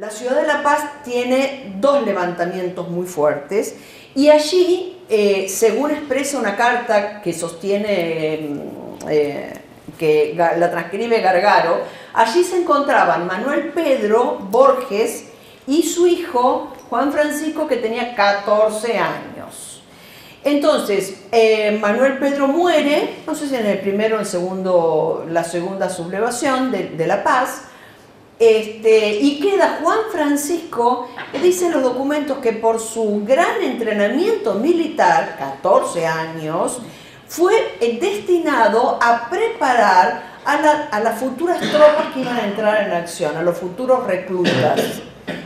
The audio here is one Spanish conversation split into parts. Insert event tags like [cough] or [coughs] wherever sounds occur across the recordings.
La ciudad de La Paz tiene dos levantamientos muy fuertes y allí, eh, según expresa una carta que sostiene, eh, que la transcribe Gargaro, allí se encontraban Manuel Pedro Borges y su hijo Juan Francisco que tenía 14 años. Entonces, eh, Manuel Pedro muere, no sé si en el primero o el segundo, la segunda sublevación de, La Paz, este, y queda Juan Francisco, que dice los documentos que por su gran entrenamiento militar, 14 años, fue destinado a preparar a, las futuras tropas que iban a entrar en acción, a los futuros reclutas.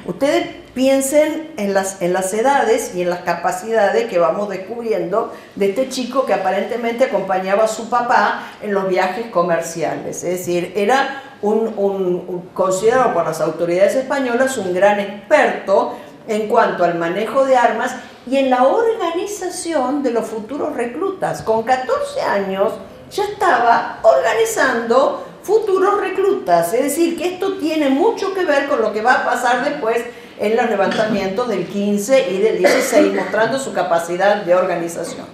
Ustedes piensen en en las edades y en las capacidades que vamos descubriendo de este chico que aparentemente acompañaba a su papá en los viajes comerciales. Es decir, era un, considerado por las autoridades españolas un gran experto en cuanto al manejo de armas y en la organización de los futuros reclutas. Con 14 años ya estaba organizando futuros reclutas. Es decir, que esto tiene mucho que ver con lo que va a pasar después en los levantamientos del 15 y del 16, [coughs] mostrando su capacidad de organización.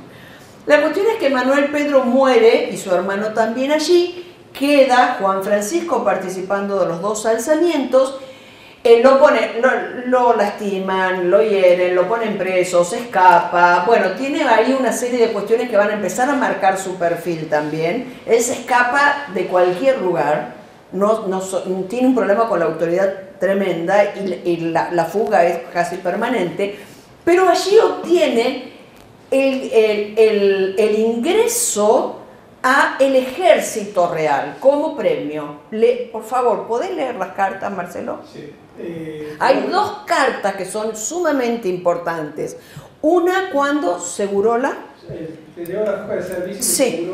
La cuestión es que Manuel Pedro muere y su hermano también allí, queda Juan Francisco participando de los dos alzamientos lo, pone, lo, lastiman, lo hieren, lo ponen preso, se escapa. Bueno, tiene ahí una serie de cuestiones que van a empezar a marcar su perfil también. Él se escapa de cualquier lugar, no, tiene un problema con la autoridad tremenda y, la, fuga es casi permanente, pero allí obtiene el ingreso a el ejército real como premio. Le, por favor, ¿podés leer las cartas, Marcelo? Sí. Eh, Hay dos cartas que son sumamente importantes. Una cuando Segurola... Sí,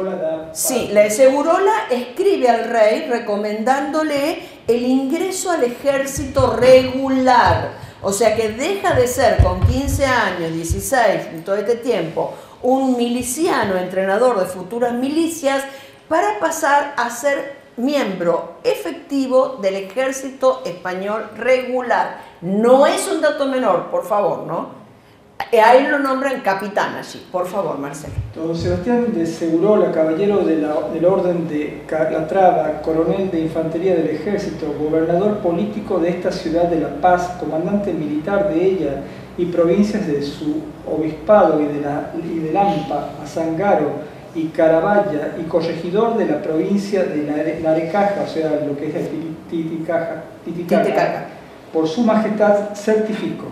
sí, la de Segurola escribe al rey recomendándole el ingreso al ejército regular. O sea que deja de ser con 15 años, 16, en todo este tiempo, un miliciano, entrenador de futuras milicias, para pasar a ser miembro efectivo del ejército español regular. No es un dato menor, por favor, ¿no? Eh, ahí lo nombran capitán allí. Por favor, Marcelo. Don Sebastián de Segurola, caballero del orden de Calatrava, coronel de infantería del ejército, gobernador político de esta ciudad de La Paz, comandante militar de ella y provincias de su obispado y de, la, y de Lampa, Azangaro, y Caraballa y corregidor de la provincia de Larecaja, o sea, lo que es el Titicaca, Titicaca, por su majestad certifico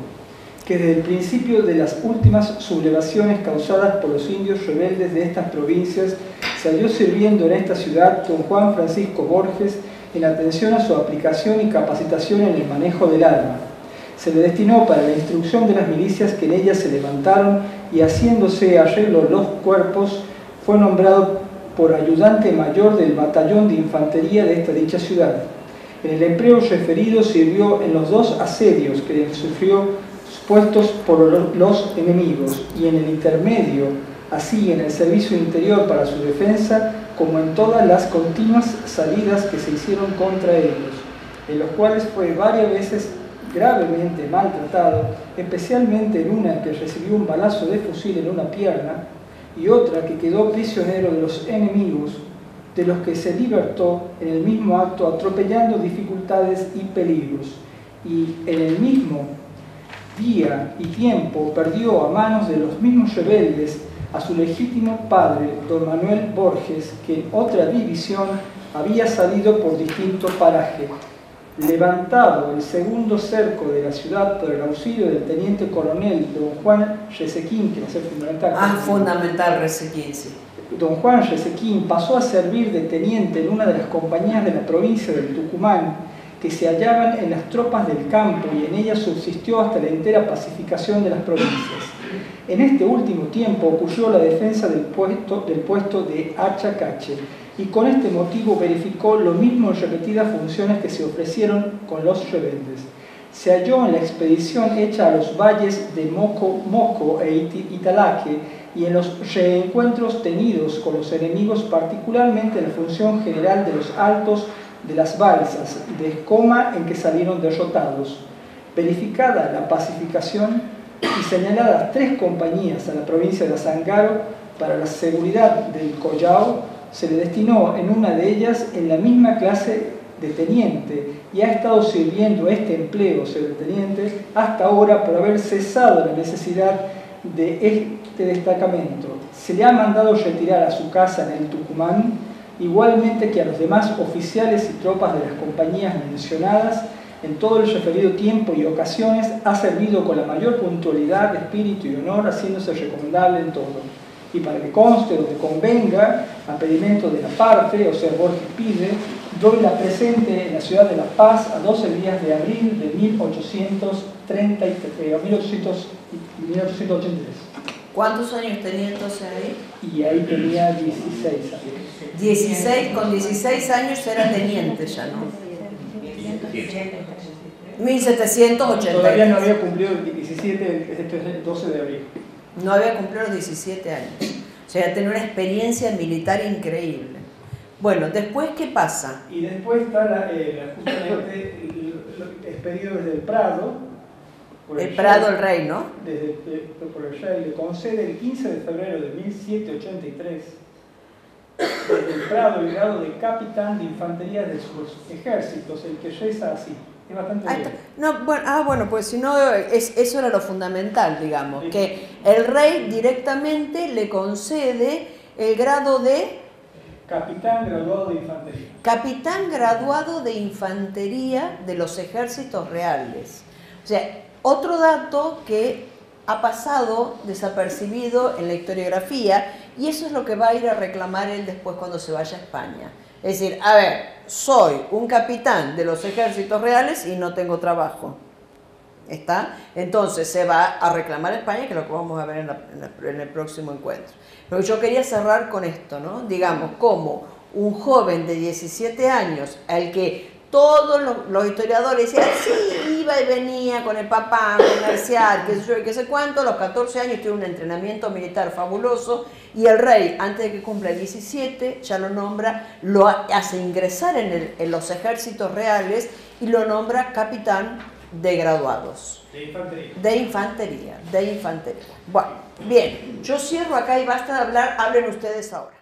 que desde el principio de las últimas sublevaciones causadas por los indios rebeldes de estas provincias se halló sirviendo en esta ciudad don Juan Francisco Borges en atención a su aplicación y capacitación en el manejo del arma. Se le destinó para la instrucción de las milicias que en ella se levantaron y haciéndose arreglo los cuerpos fue nombrado por ayudante mayor del batallón de infantería de esta dicha ciudad. En el empleo referido sirvió en los dos asedios que sufrió puestos por los enemigos y en el intermedio, así en el servicio interior para su defensa, como en todas las continuas salidas que se hicieron contra ellos, en los cuales fue varias veces gravemente maltratado, especialmente en una que recibió un balazo de fusil en una pierna, y otra que quedó prisionero de los enemigos, de los que se libertó en el mismo acto atropellando dificultades y peligros, y en el mismo día y tiempo perdió a manos de los mismos rebeldes a su legítimo padre, don Manuel Borges, que en otra división había salido por distinto paraje levantado el segundo cerco de la ciudad por el auxilio del teniente coronel don Juan Resequín, que va a ser fundamental. Ah, fundamental Resequín, sí. Don Juan Resequín pasó a servir de teniente en una de las compañías de la provincia del Tucumán que se hallaban en las tropas del campo y en ella subsistió hasta la entera pacificación de las provincias. En este último tiempo ocurrió la defensa del puesto, del puesto de Achacache, y con este motivo verificó lo mismo en repetidas funciones que se ofrecieron con los rebeldes. Se halló en la expedición hecha a los valles de Moco, Moco e Italaque y en los reencuentros tenidos con los enemigos, particularmente en la función general de los altos de las balsas de escoma en que salieron derrotados. Verificada la pacificación y señaladas tres compañías a la provincia de Azangaro para la seguridad del Collao, se le destinó en una de ellas en la misma clase de teniente y ha estado sirviendo este empleo, teniente, hasta ahora por haber cesado la necesidad de este destacamento. Se le ha mandado retirar a su casa en el Tucumán, igualmente que a los demás oficiales y tropas de las compañías mencionadas, en todo el referido tiempo y ocasiones ha servido con la mayor puntualidad, espíritu y honor, haciéndose recomendable en todo. Y para que conste o que convenga, a pedimento de la parte, o sea, Borges pide, doy la presente en la ciudad de La Paz a 12 días de abril de 1833, 1883. ¿Cuántos años tenía entonces ahí? Y ahí tenía 16 años. 16, con 16 años era teniente ya, ¿no? 1780. Todavía no había cumplido el 17, este es el 12 de abril. No había cumplido los 17 años. O sea, tenía una experiencia militar increíble. Bueno, después, ¿qué pasa? Y después está la, eh, justamente expedido desde el Prado. el, Prado, el rey, ¿no? Desde, eh, por el rey, le concede el 15 de febrero de 1783 desde el Prado el grado de capitán de infantería de sus ejércitos, el que reza así. Es bastante ah, No, bueno, ah, bueno, pues si no, es, eso era lo fundamental, digamos, que el rey directamente le concede el grado de... Capitán graduado de infantería. Capitán graduado de infantería de los ejércitos reales. O sea, otro dato que ha pasado desapercibido en la historiografía y eso es lo que va a ir a reclamar él después cuando se vaya a España. Es decir, a ver, soy un capitán de los ejércitos reales y no tengo trabajo. ¿Está? Entonces se va a reclamar a España, que es lo que vamos a ver en, el próximo encuentro. Pero yo quería cerrar con esto, ¿no? Digamos, como un joven de 17 años al que todos los, historiadores decían, sí, iba y venía con el papá, comercial, qué sé yo, qué sé cuánto, a los 14 años tiene un entrenamiento militar fabuloso y el rey, antes de que cumpla 17, ya lo nombra, lo hace ingresar en, en los ejércitos reales y lo nombra capitán de graduados. De infantería. De infantería, de infantería. Bueno, bien, yo cierro acá y basta de hablar, hablen ustedes ahora.